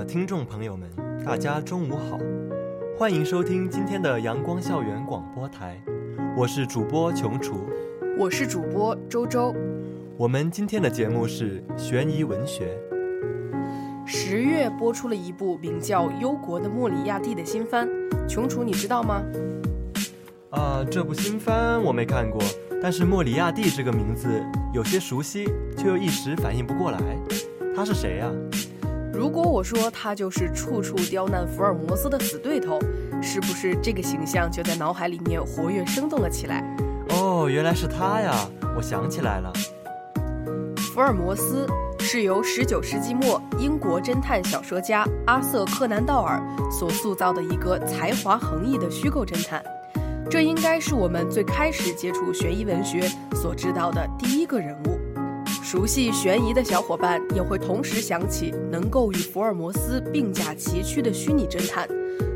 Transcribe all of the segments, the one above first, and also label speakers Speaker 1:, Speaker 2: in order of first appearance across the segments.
Speaker 1: 的听众朋友们，大家中午好，欢迎收听今天的阳光校园广播台，我是主播琼厨，
Speaker 2: 我是主播周周。
Speaker 1: 我们今天的节目是悬疑文学。
Speaker 2: 十月播出了一部名叫《忧国的莫里亚蒂》的新番，琼楚你知道吗？
Speaker 1: 啊，这部新番我没看过，但是莫里亚蒂这个名字有些熟悉，却又一时反应不过来，他是谁呀？
Speaker 2: 如果我说他就是处处刁难福尔摩斯的死对头，是不是这个形象就在脑海里面活跃生动了起来？
Speaker 1: 哦，原来是他呀！我想起来了，
Speaker 2: 福尔摩斯是由19世纪末英国侦探小说家阿瑟·柯南道尔所塑造的一个才华横溢的虚构侦探。这应该是我们最开始接触悬疑文学所知道的第一个人物。熟悉悬疑的小伙伴也会同时想起能够与福尔摩斯并驾齐驱的虚拟侦探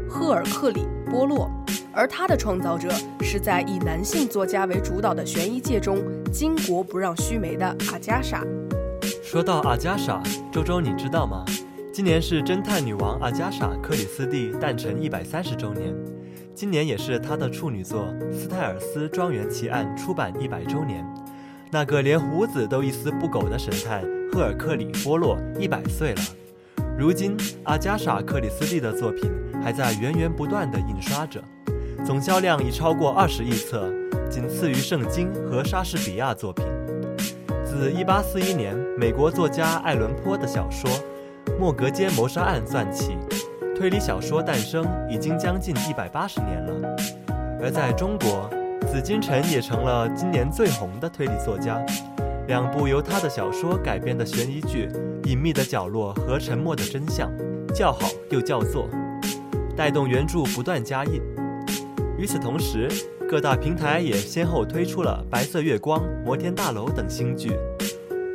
Speaker 2: 赫尔克里·波洛，而他的创造者是在以男性作家为主导的悬疑界中巾帼不让须眉的阿加莎。
Speaker 1: 说到阿加莎，周周你知道吗？今年是侦探女王阿加莎·克里斯蒂诞辰一百三十周年，今年也是她的处女作《斯泰尔斯庄园奇案》出版一百周年。那个连胡子都一丝不苟的神探赫尔克里·波洛一百岁了。如今，阿加莎·克里斯蒂的作品还在源源不断地印刷着，总销量已超过二十亿册，仅次于圣经和莎士比亚作品。自1841年美国作家爱伦坡的小说《莫格街谋杀案》算起，推理小说诞生已经将近一百八十年了。而在中国，紫金陈也成了今年最红的推理作家，两部由他的小说改编的悬疑剧《隐秘的角落》和《沉默的真相》叫好又叫座，带动原著不断加印。与此同时，各大平台也先后推出了《白色月光》《摩天大楼》等新剧。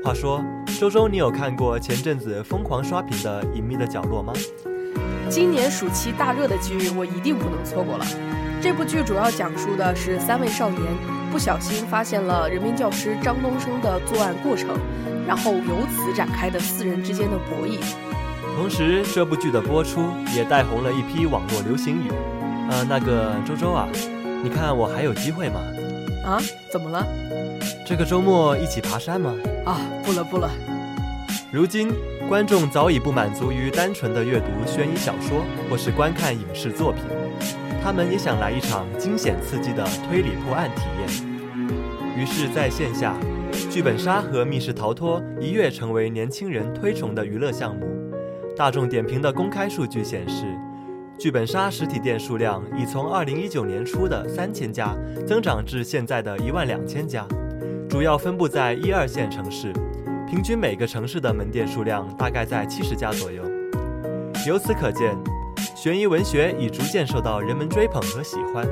Speaker 1: 话说，周周，你有看过前阵子疯狂刷屏的《隐秘的角落》吗？
Speaker 2: 今年暑期大热的剧，我一定不能错过了。这部剧主要讲述的是三位少年不小心发现了人民教师张东升的作案过程，然后由此展开的四人之间的博弈。
Speaker 1: 同时，这部剧的播出也带红了一批网络流行语。呃，那个周周啊，你看我还有机会吗？
Speaker 2: 啊？怎么了？
Speaker 1: 这个周末一起爬山吗？
Speaker 2: 啊，不了不了。
Speaker 1: 如今，观众早已不满足于单纯的阅读悬疑小说或是观看影视作品。他们也想来一场惊险刺激的推理破案体验，于是，在线下，剧本杀和密室逃脱一跃成为年轻人推崇的娱乐项目。大众点评的公开数据显示，剧本杀实体店数量已从2019年初的三千家增长至现在的一万两千家，主要分布在一二线城市，平均每个城市的门店数量大概在七十家左右。由此可见。悬疑文学已逐渐受到人们追捧和喜欢，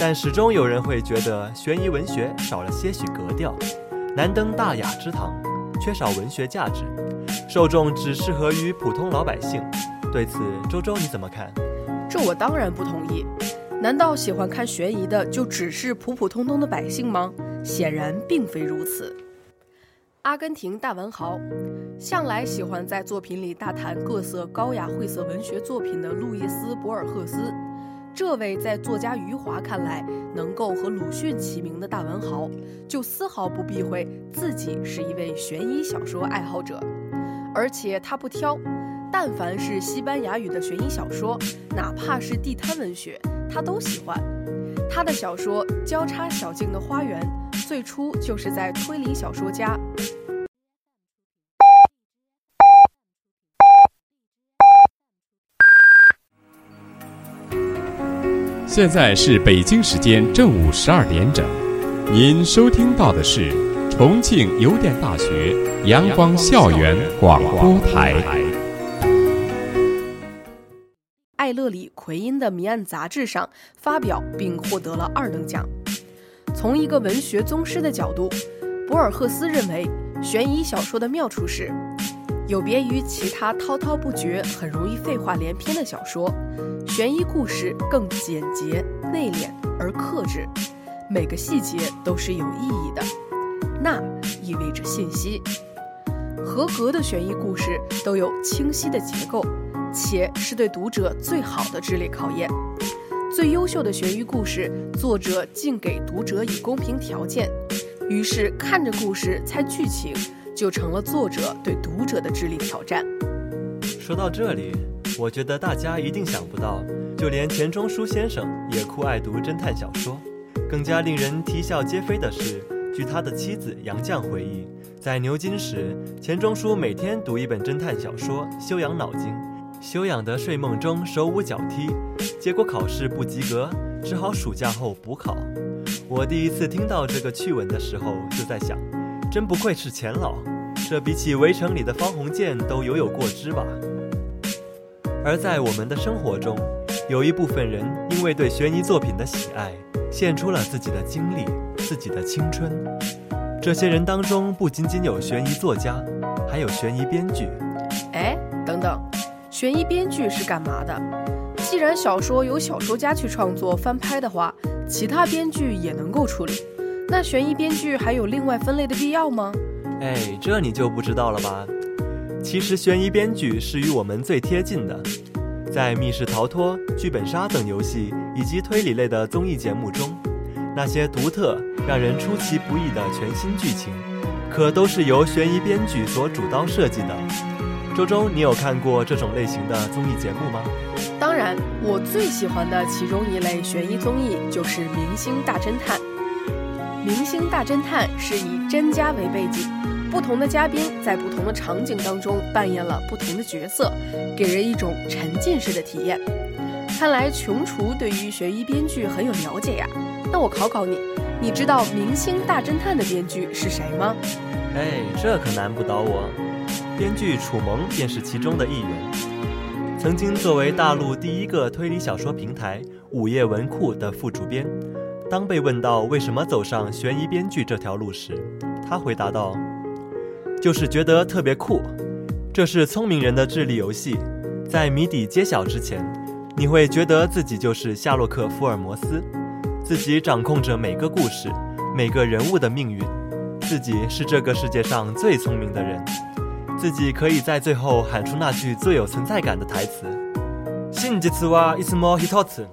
Speaker 1: 但始终有人会觉得悬疑文学少了些许格调，难登大雅之堂，缺少文学价值，受众只适合于普通老百姓。对此，周周你怎么看？
Speaker 2: 这我当然不同意。难道喜欢看悬疑的就只是普普通通的百姓吗？显然并非如此。阿根廷大文豪，向来喜欢在作品里大谈各色高雅晦涩文学作品的路易斯·博尔赫斯，这位在作家余华看来能够和鲁迅齐名的大文豪，就丝毫不避讳自己是一位悬疑小说爱好者，而且他不挑，但凡是西班牙语的悬疑小说，哪怕是地摊文学，他都喜欢。他的小说《交叉小径的花园》最初就是在推理小说家。
Speaker 3: 现在是北京时间正午十二点整，您收听到的是重庆邮电大学阳光校园广播台。
Speaker 2: 艾勒里·奎因的谜案杂志上发表并获得了二等奖。从一个文学宗师的角度，博尔赫斯认为，悬疑小说的妙处是，有别于其他滔滔不绝、很容易废话连篇的小说，悬疑故事更简洁、内敛而克制，每个细节都是有意义的。那意味着信息。合格的悬疑故事都有清晰的结构，且是对读者最好的智力考验。最优秀的悬疑故事，作者竟给读者以公平条件，于是看着故事猜剧情，就成了作者对读者的智力挑战。
Speaker 1: 说到这里，我觉得大家一定想不到，就连钱钟书先生也酷爱读侦探小说。更加令人啼笑皆非的是，据他的妻子杨绛回忆，在牛津时，钱钟书每天读一本侦探小说，修养脑筋。修养的睡梦中手舞脚踢，结果考试不及格，只好暑假后补考。我第一次听到这个趣闻的时候，就在想，真不愧是钱老，这比起《围城》里的方鸿渐都犹有过之吧。而在我们的生活中，有一部分人因为对悬疑作品的喜爱，献出了自己的精力、自己的青春。这些人当中，不仅仅有悬疑作家，还有悬疑编剧。
Speaker 2: 哎，等等。悬疑编剧是干嘛的？既然小说由小说家去创作翻拍的话，其他编剧也能够处理。那悬疑编剧还有另外分类的必要吗？
Speaker 1: 哎，这你就不知道了吧？其实悬疑编剧是与我们最贴近的，在密室逃脱、剧本杀等游戏以及推理类的综艺节目中，那些独特、让人出其不意的全新剧情，可都是由悬疑编剧所主刀设计的。周周，你有看过这种类型的综艺节目吗？
Speaker 2: 当然，我最喜欢的其中一类悬疑综艺就是《明星大侦探》。《明星大侦探》是以真家为背景，不同的嘉宾在不同的场景当中扮演了不同的角色，给人一种沉浸式的体验。看来琼厨对于悬疑编剧很有了解呀。那我考考你，你知道《明星大侦探》的编剧是谁吗？
Speaker 1: 哎，这可难不倒我。编剧楚萌便是其中的一员。曾经作为大陆第一个推理小说平台午夜文库的副主编，当被问到为什么走上悬疑编剧这条路时，他回答道：“就是觉得特别酷。这是聪明人的智力游戏，在谜底揭晓之前，你会觉得自己就是夏洛克·福尔摩斯，自己掌控着每个故事、每个人物的命运，自己是这个世界上最聪明的人。”自己可以在最后喊出那句最有存在感的台词：“信じつはいつも一つ，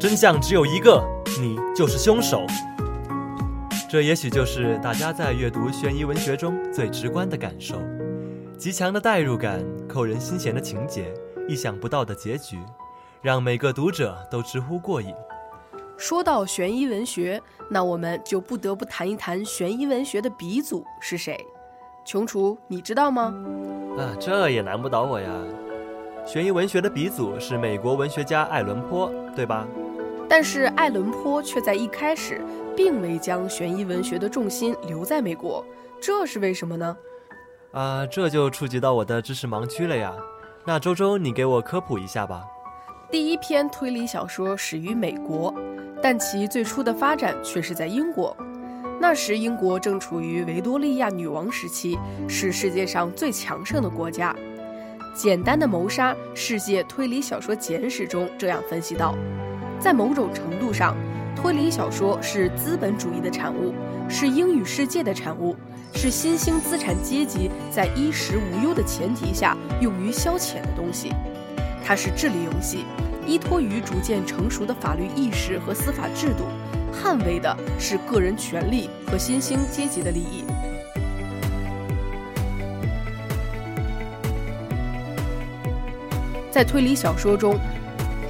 Speaker 1: 真相只有一个，你就是凶手。”这也许就是大家在阅读悬疑文学中最直观的感受：极强的代入感、扣人心弦的情节、意想不到的结局，让每个读者都直呼过瘾。
Speaker 2: 说到悬疑文学，那我们就不得不谈一谈悬疑文学的鼻祖是谁。穷厨，你知道吗？
Speaker 1: 啊，这也难不倒我呀。悬疑文学的鼻祖是美国文学家爱伦坡，对吧？
Speaker 2: 但是爱伦坡却在一开始并没将悬疑文学的重心留在美国，这是为什么呢？
Speaker 1: 啊，这就触及到我的知识盲区了呀。那周周，你给我科普一下吧。
Speaker 2: 第一篇推理小说始于美国，但其最初的发展却是在英国。那时，英国正处于维多利亚女王时期，是世界上最强盛的国家。简单的谋杀，世界推理小说简史中这样分析道：在某种程度上，推理小说是资本主义的产物，是英语世界的产物，是新兴资产阶级在衣食无忧的前提下用于消遣的东西。它是智力游戏，依托于逐渐成熟的法律意识和司法制度。捍卫的是个人权利和新兴阶级的利益。在推理小说中，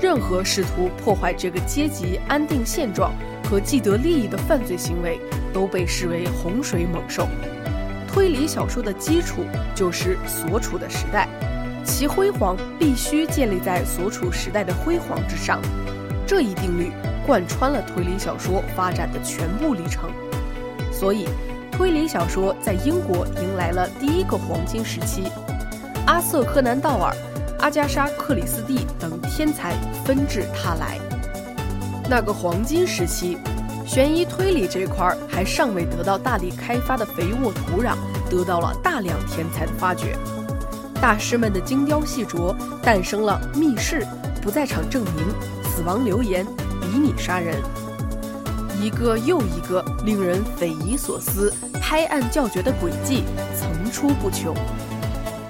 Speaker 2: 任何试图破坏这个阶级安定现状和既得利益的犯罪行为，都被视为洪水猛兽。推理小说的基础就是所处的时代，其辉煌必须建立在所处时代的辉煌之上。这一定律。贯穿了推理小说发展的全部历程，所以推理小说在英国迎来了第一个黄金时期。阿瑟·柯南·道尔、阿加莎·克里斯蒂等天才纷至沓来。那个黄金时期，悬疑推理这块还尚未得到大力开发的肥沃土壤，得到了大量天才的发掘。大师们的精雕细琢，诞生了《密室》《不在场证明》《死亡留言》《比你杀人》，一个又一个令人匪夷所思、拍案叫绝的轨迹层出不穷。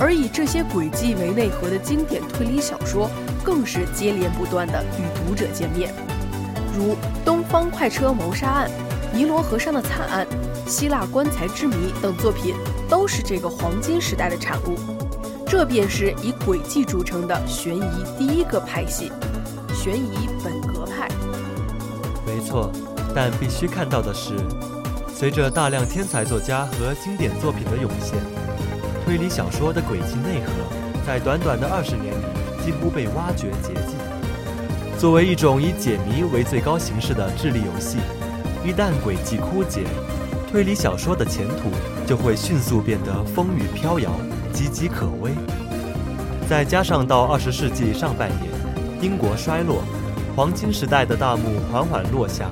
Speaker 2: 而以这些轨迹为内核的经典推理小说，更是接连不断的与读者见面。如《东方快车谋杀案》《尼罗河上的惨案》《希腊棺材之谜》等作品，都是这个黄金时代的产物。这便是以诡计著称的悬疑第一个派系——悬疑本格派。
Speaker 1: 没错，但必须看到的是，随着大量天才作家和经典作品的涌现，推理小说的诡计内核在短短的二十年里几乎被挖掘竭尽。作为一种以解谜为最高形式的智力游戏，一旦轨迹枯竭，推理小说的前途就会迅速变得风雨飘摇、岌岌可危。再加上到二十世纪上半叶，英国衰落，黄金时代的大幕缓缓落下，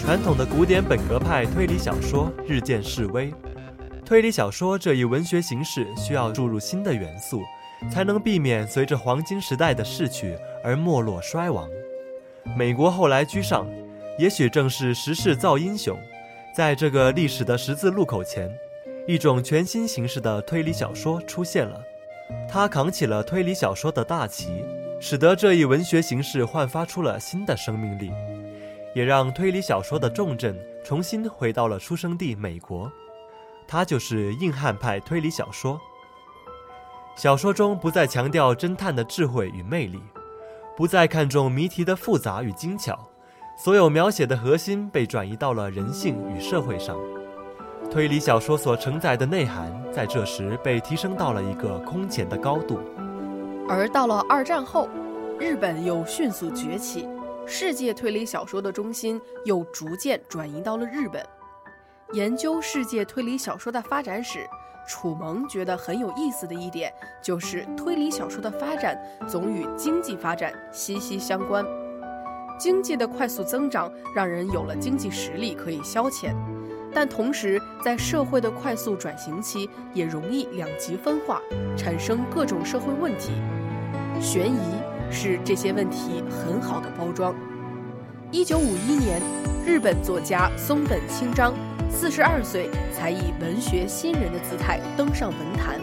Speaker 1: 传统的古典本格派推理小说日渐式微。推理小说这一文学形式需要注入新的元素。才能避免随着黄金时代的逝去而没落衰亡。美国后来居上，也许正是时势造英雄。在这个历史的十字路口前，一种全新形式的推理小说出现了。它扛起了推理小说的大旗，使得这一文学形式焕发出了新的生命力，也让推理小说的重镇重新回到了出生地美国。它就是硬汉派推理小说。小说中不再强调侦探的智慧与魅力，不再看重谜题的复杂与精巧，所有描写的核心被转移到了人性与社会上。推理小说所承载的内涵在这时被提升到了一个空前的高度。
Speaker 2: 而到了二战后，日本又迅速崛起，世界推理小说的中心又逐渐转移到了日本。研究世界推理小说的发展史。楚萌觉得很有意思的一点，就是推理小说的发展总与经济发展息息相关。经济的快速增长让人有了经济实力可以消遣，但同时在社会的快速转型期也容易两极分化，产生各种社会问题。悬疑是这些问题很好的包装。一九五一年，日本作家松本清张。四十二岁才以文学新人的姿态登上文坛，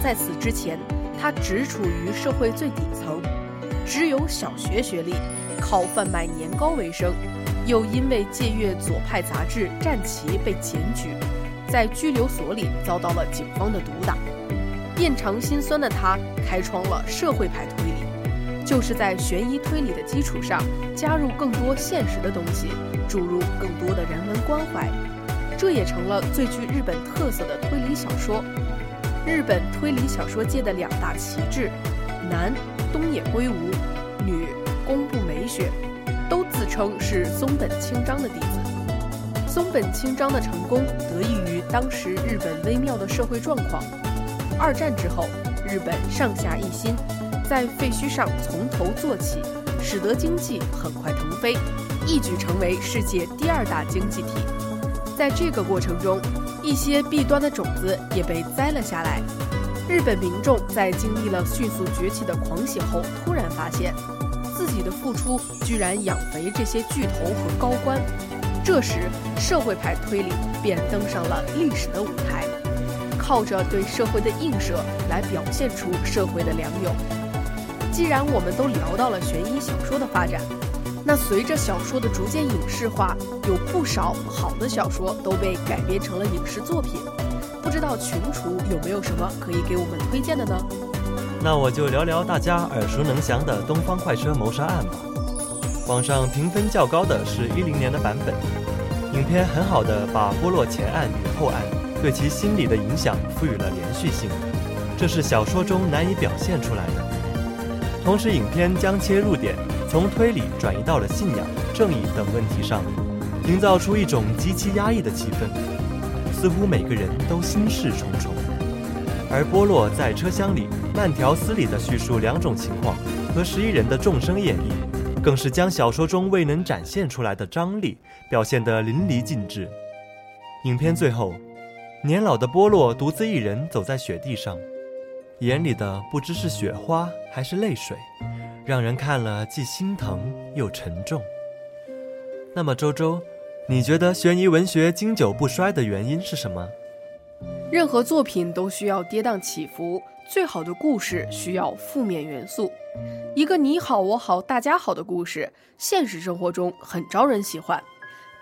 Speaker 2: 在此之前，他只处于社会最底层，只有小学学历，靠贩卖年糕为生，又因为借阅左派杂志《战旗》被检举，在拘留所里遭到了警方的毒打。遍尝心酸的他，开创了社会派推理，就是在悬疑推理的基础上，加入更多现实的东西，注入更多的人文关怀。这也成了最具日本特色的推理小说。日本推理小说界的两大旗帜，男东野圭吾，女宫部美雪，都自称是松本清张的弟子。松本清张的成功得益于当时日本微妙的社会状况。二战之后，日本上下一心，在废墟上从头做起，使得经济很快腾飞，一举成为世界第二大经济体。在这个过程中，一些弊端的种子也被栽了下来。日本民众在经历了迅速崛起的狂喜后，突然发现，自己的付出居然养肥这些巨头和高官。这时，社会派推理便登上了历史的舞台，靠着对社会的映射来表现出社会的良友。既然我们都聊到了悬疑小说的发展。那随着小说的逐渐影视化，有不少好的小说都被改编成了影视作品。不知道群厨有没有什么可以给我们推荐的呢？
Speaker 1: 那我就聊聊大家耳熟能详的《东方快车谋杀案》吧。网上评分较高的是一零年的版本，影片很好的把波洛前案与后案对其心理的影响赋予了连续性，这是小说中难以表现出来的。同时，影片将切入点。从推理转移到了信仰、正义等问题上，营造出一种极其压抑的气氛。似乎每个人都心事重重。而波洛在车厢里慢条斯理地叙述两种情况和十一人的众生演绎，更是将小说中未能展现出来的张力表现得淋漓尽致。影片最后，年老的波洛独自一人走在雪地上，眼里的不知是雪花还是泪水，让人看了既心疼又沉重。那么，周周，你觉得悬疑文学经久不衰的原因是什么？
Speaker 2: 任何作品都需要跌宕起伏，最好的故事需要负面元素。一个你好我好大家好的故事，现实生活中很招人喜欢，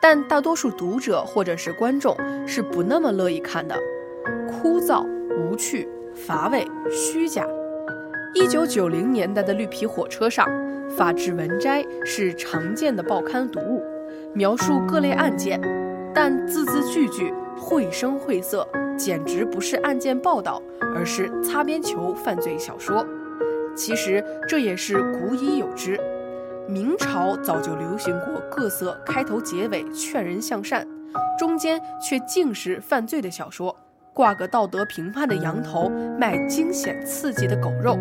Speaker 2: 但大多数读者或者是观众是不那么乐意看的，枯燥、无趣、乏味、虚假。一九九零年代的绿皮火车上，法制文摘是常见的报刊读物，描述各类案件，但字字句句绘声绘色。简直不是案件报道，而是擦边球犯罪小说。其实这也是古已有之，明朝早就流行过各色开头结尾劝人向善，中间却尽是犯罪的小说，挂个道德评判的羊头，卖惊险刺激的狗肉。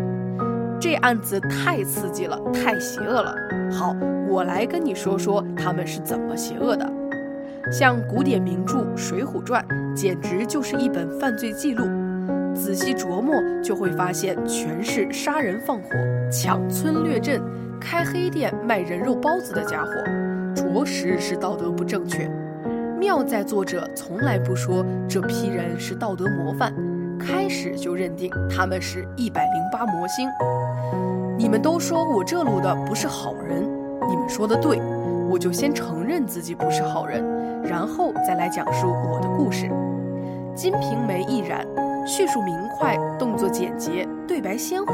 Speaker 2: 这案子太刺激了，太邪恶了。好，我来跟你说说他们是怎么邪恶的。像古典名著《水浒传》，简直就是一本犯罪记录。仔细琢磨，就会发现全是杀人放火、抢村掠镇、开黑店卖人肉包子的家伙，着实是道德不正确。妙在作者从来不说这批人是道德模范，开始就认定他们是一百零八魔星。你们都说我这路的不是好人，你们说的对，我就先承认自己不是好人。然后再来讲述我的故事，《金瓶梅》亦然，叙述明快，动作简洁，对白鲜活，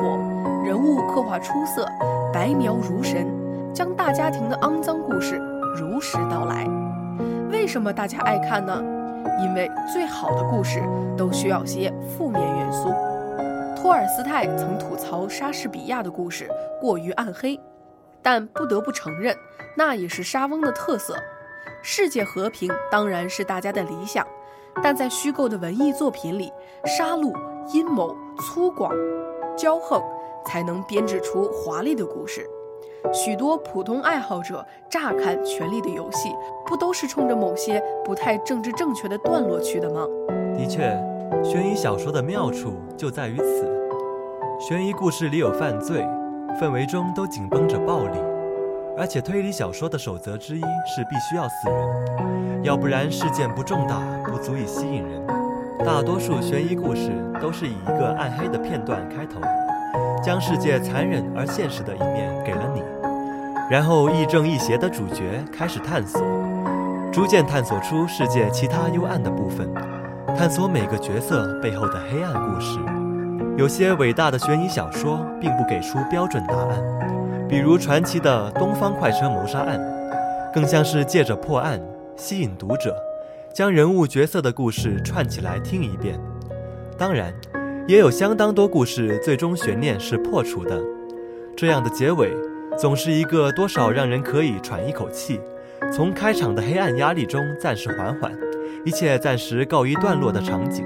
Speaker 2: 人物刻画出色，白描如神，将大家庭的肮脏故事如实道来。为什么大家爱看呢？因为最好的故事都需要些负面元素。托尔斯泰曾吐槽莎士比亚的故事过于暗黑，但不得不承认，那也是莎翁的特色。世界和平当然是大家的理想，但在虚构的文艺作品里，杀戮、阴谋、粗犷、骄横，才能编织出华丽的故事。许多普通爱好者乍看《权力的游戏》，不都是冲着某些不太政治正确的段落去的吗？
Speaker 1: 的确，悬疑小说的妙处就在于此。悬疑故事里有犯罪，氛围中都紧绷着暴力。而且推理小说的守则之一是必须要死人，要不然事件不重大，不足以吸引人。大多数悬疑故事都是以一个暗黑的片段开头，将世界残忍而现实的一面给了你，然后亦正亦邪的主角开始探索，逐渐探索出世界其他幽暗的部分，探索每个角色背后的黑暗故事。有些伟大的悬疑小说并不给出标准答案。比如传奇的东方快车谋杀案，更像是借着破案吸引读者，将人物角色的故事串起来听一遍。当然，也有相当多故事最终悬念是破除的，这样的结尾总是一个多少让人可以喘一口气，从开场的黑暗压力中暂时缓缓，一切暂时告一段落的场景。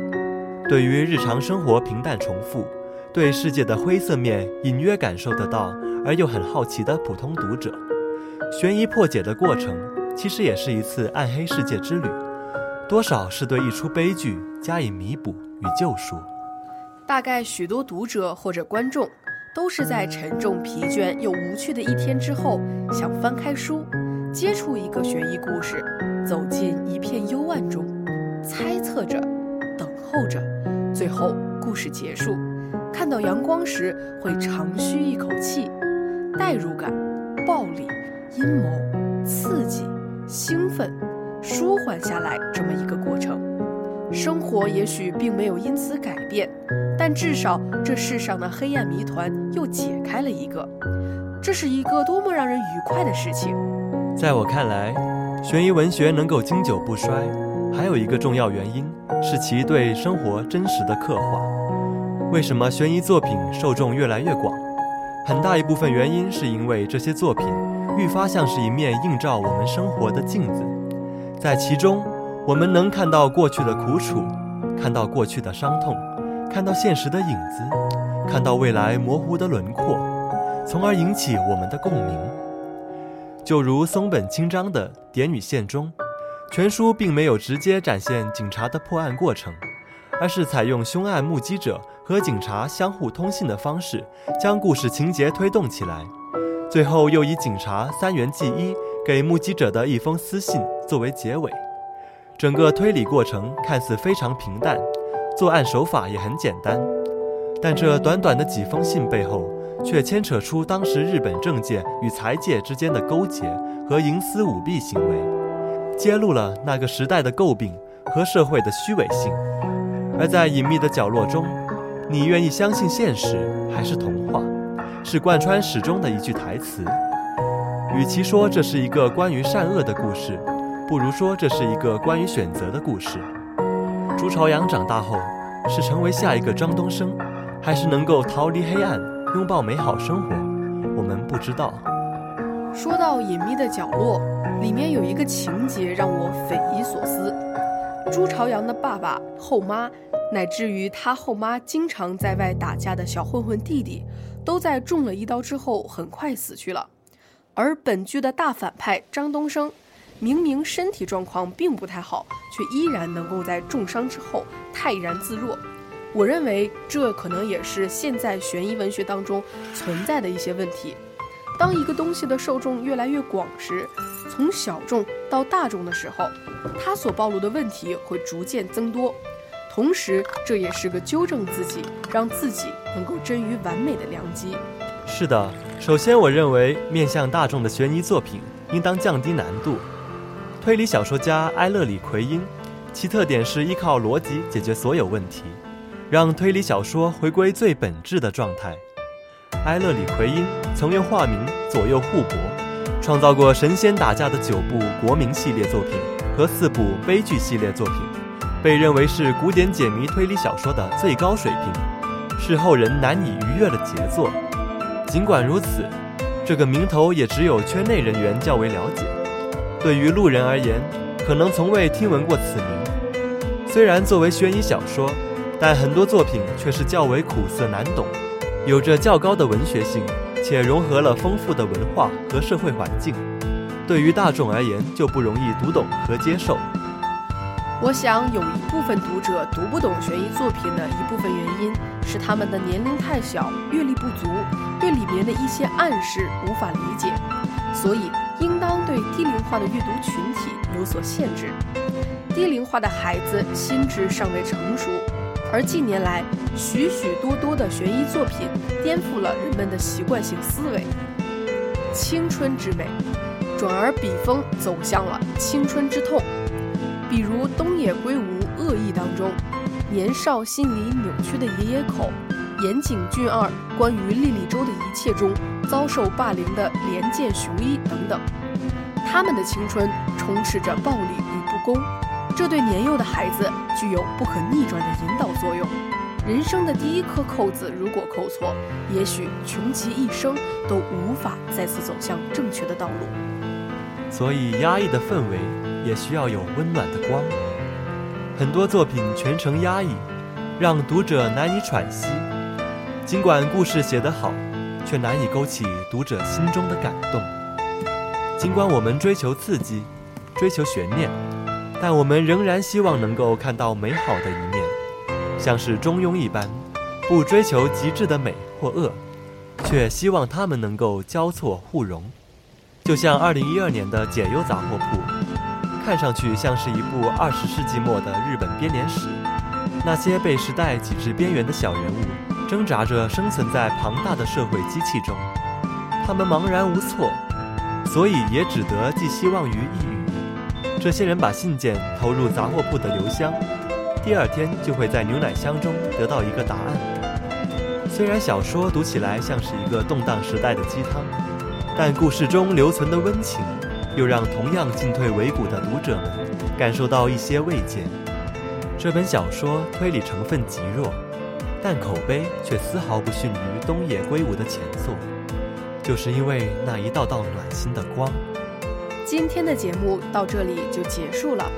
Speaker 1: 对于日常生活平淡重复，对世界的灰色面隐约感受得到。而又很好奇的普通读者，悬疑破解的过程其实也是一次暗黑世界之旅，多少是对一出悲剧加以弥补与救赎。
Speaker 2: 大概许多读者或者观众都是在沉重、疲倦又无趣的一天之后，想翻开书，接触一个悬疑故事，走进一片幽暗中，猜测着，候着，最后故事结束，看到阳光时会长吁一口气。代入感、暴力、阴谋、刺激、兴奋、舒缓下来，这么一个过程。生活也许并没有因此改变，但至少这世上的黑暗谜团又解开了一个。这是一个多么让人愉快的事情！
Speaker 1: 在我看来，悬疑文学能够经久不衰，还有一个重要原因是其对生活真实的刻画。为什么悬疑作品受众越来越广？很大一部分原因是因为这些作品愈发像是一面映照我们生活的镜子，在其中，我们能看到过去的苦楚，看到过去的伤痛，看到现实的影子，看到未来模糊的轮廓，从而引起我们的共鸣。就如松本清张的《点与线》中，全书并没有直接展现警察的破案过程，而是采用凶案目击者和警察相互通信的方式，将故事情节推动起来。最后又以警察三元纪一给目击者的一封私信作为结尾。整个推理过程看似非常平淡，作案手法也很简单，但这短短的几封信背后，却牵扯出当时日本政界与财界之间的勾结和营私舞弊行为，揭露了那个时代的诟病和社会的虚伪性。而在隐秘的角落中，你愿意相信现实还是童话？是贯穿始终的一句台词。与其说这是一个关于善恶的故事。不如说，这是一个关于选择的故事。朱朝阳长大后，是成为下一个张东升，还是能够逃离黑暗，拥抱美好生活？我们不知道。
Speaker 2: 说到隐秘的角落，里面有一个情节让我匪夷所思：朱朝阳的爸爸、后妈，乃至于他后妈经常在外打架的小混混弟弟，都在中了一刀之后很快死去了。而本剧的大反派张东升。明明身体状况并不太好，却依然能够在重伤之后泰然自若。我认为这可能也是现在悬疑文学当中存在的一些问题。当一个东西的受众越来越广时，从小众到大众的时候，它所暴露的问题会逐渐增多。同时，这也是个纠正自己、让自己能够臻于完美的良机。
Speaker 1: 是的，首先我认为面向大众的悬疑作品应当降低难度。推理小说家埃勒里奎因，其特点是依靠逻辑解决所有问题，让推理小说回归最本质的状态。埃勒里奎因曾用化名左右互搏，创造过神仙打架的九部国民系列作品和四部悲剧系列作品，被认为是古典解谜推理小说的最高水平，是后人难以逾越的杰作。尽管如此，这个名头也只有圈内人员较为了解。对于路人而言，可能从未听闻过此名。虽然作为悬疑小说，但很多作品却是较为苦涩难懂，有着较高的文学性，且融合了丰富的文化和社会环境。对于大众而言，就不容易读懂和接受。
Speaker 2: 我想，有一部分读者读不懂悬疑作品的一部分原因是他们的年龄太小，阅历不足，对里面的一些暗示无法理解，所以。应当对低龄化的阅读群体有所限制。低龄化的孩子心智尚未成熟，而近年来许许多多的悬疑作品颠覆了人们的习惯性思维。青春之美，转而笔锋走向了青春之痛。比如东野圭吾《恶意》当中，年少心理扭曲的野野口，岩井俊二关于莉莉周的一切中。遭受霸凌的连见雄一等等，他们的青春充斥着暴力与不公，这对年幼的孩子具有不可逆转的引导作用。人生的第一颗扣子如果扣错，也许穷其一生都无法再次走向正确的道路。
Speaker 1: 所以，压抑的氛围也需要有温暖的光。很多作品全程压抑，让读者难以喘息。尽管故事写得好。却难以勾起读者心中的感动。尽管我们追求刺激，追求悬念，但我们仍然希望能够看到美好的一面，像是中庸一般，不追求极致的美或恶，却希望它们能够交错互融。就像2012年的《解忧杂货铺》，看上去像是一部20世纪末的日本编年史，那些被时代挤至边缘的小人物。挣扎着生存在庞大的社会机器中，他们茫然无措，所以也只得寄希望于一语。这些人把信件投入杂货铺的邮箱，第二天就会在牛奶箱中得到一个答案。虽然小说读起来像是一个动荡时代的鸡汤，但故事中留存的温情，又让同样进退维谷的读者们感受到一些慰藉。这本小说推理成分极弱。但口碑却丝毫不逊于东野圭吾的前作，就是因为那一道道暖心的光。
Speaker 2: 今天的节目到这里就结束了，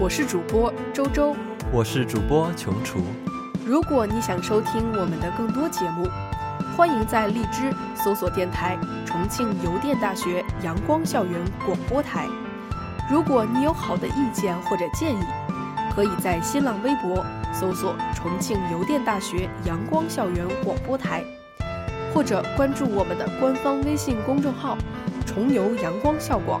Speaker 2: 我是主播周周，
Speaker 1: 我是主播琼厨。
Speaker 2: 如果你想收听我们的更多节目，欢迎在荔枝搜索电台重庆邮电大学阳光校园广播台。如果你有好的意见或者建议，可以在新浪微博搜索重庆邮电大学阳光校园广播台，或者关注我们的官方微信公众号“重游阳光校广”。